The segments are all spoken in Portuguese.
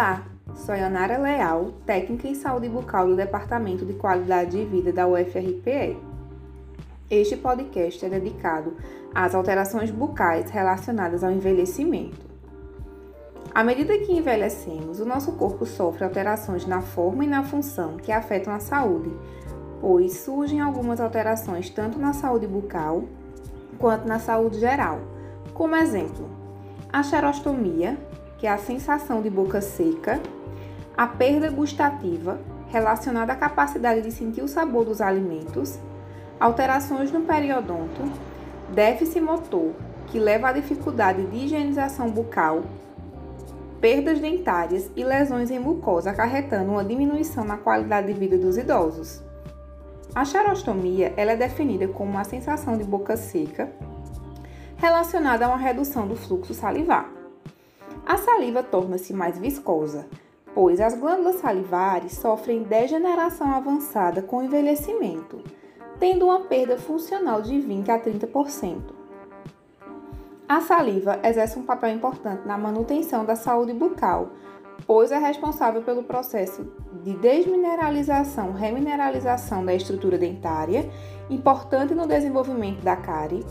Olá, sou Yanara Leal, técnica em saúde bucal do Departamento de Qualidade de Vida da UFRPE. Este podcast é dedicado às alterações bucais relacionadas ao envelhecimento. À medida que envelhecemos, o nosso corpo sofre alterações na forma e na função que afetam a saúde, pois surgem algumas alterações tanto na saúde bucal quanto na saúde geral. Como exemplo, a xerostomia, que é a sensação de boca seca, a perda gustativa, relacionada à capacidade de sentir o sabor dos alimentos, alterações no periodonto, déficit motor, que leva à dificuldade de higienização bucal, perdas dentárias e lesões em mucosa, acarretando uma diminuição na qualidade de vida dos idosos. A xerostomia ela é definida como uma sensação de boca seca relacionada a uma redução do fluxo salivar. A saliva torna-se mais viscosa, pois as glândulas salivares sofrem degeneração avançada com envelhecimento, tendo uma perda funcional de 20 a 30%. A saliva exerce um papel importante na manutenção da saúde bucal, pois é responsável pelo processo de desmineralização, remineralização da estrutura dentária, importante no desenvolvimento da cárie,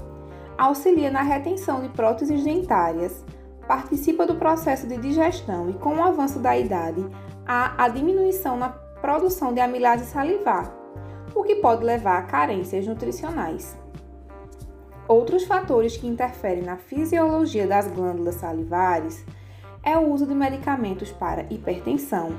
auxilia na retenção de próteses dentárias, participa do processo de digestão e, com o avanço da idade, há a diminuição na produção de amilase salivar, o que pode levar a carências nutricionais. Outros fatores que interferem na fisiologia das glândulas salivares é o uso de medicamentos para hipertensão,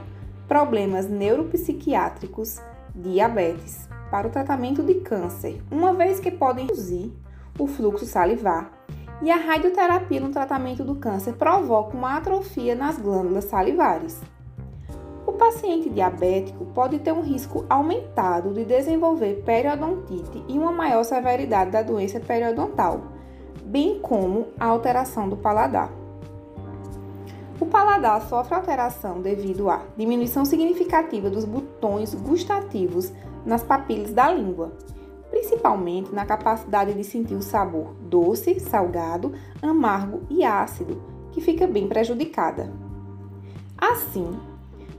problemas neuropsiquiátricos, diabetes, para o tratamento de câncer, uma vez que podem reduzir o fluxo salivar e a radioterapia no tratamento do câncer provoca uma atrofia nas glândulas salivares. O paciente diabético pode ter um risco aumentado de desenvolver periodontite e uma maior severidade da doença periodontal, bem como a alteração do paladar. O paladar sofre alteração devido à diminuição significativa dos botões gustativos nas papilas da língua, principalmente na capacidade de sentir o sabor doce, salgado, amargo e ácido, que fica bem prejudicada. Assim,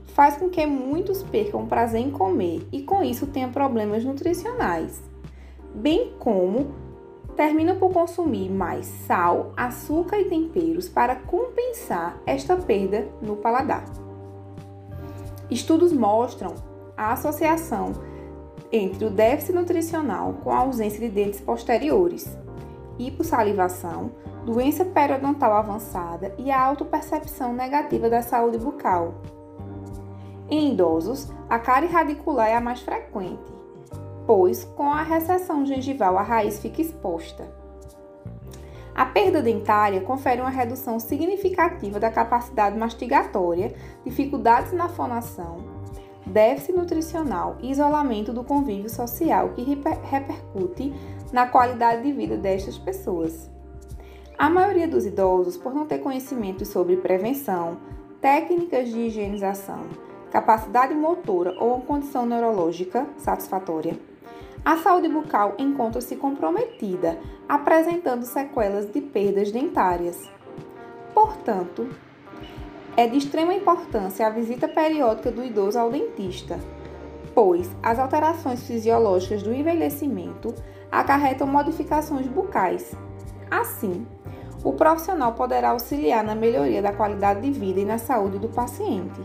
faz com que muitos percam o prazer em comer e com isso tenham problemas nutricionais, bem como terminam por consumir mais sal, açúcar e temperos para compensar esta perda no paladar. Estudos mostram a associação entre o déficit nutricional com a ausência de dentes posteriores, hipossalivação, doença periodontal avançada e a autopercepção negativa da saúde bucal. Em idosos, a cárie radicular é a mais frequente, pois com a recessão gengival a raiz fica exposta. A perda dentária confere uma redução significativa da capacidade mastigatória, dificuldades na fonação, déficit nutricional e isolamento do convívio social que repercute na qualidade de vida destas pessoas. A maioria dos idosos, por não ter conhecimentos sobre prevenção, técnicas de higienização, capacidade motora ou condição neurológica satisfatória, a saúde bucal encontra-se comprometida, apresentando sequelas de perdas dentárias. Portanto, é de extrema importância a visita periódica do idoso ao dentista, pois as alterações fisiológicas do envelhecimento acarretam modificações bucais. Assim, o profissional poderá auxiliar na melhoria da qualidade de vida e na saúde do paciente.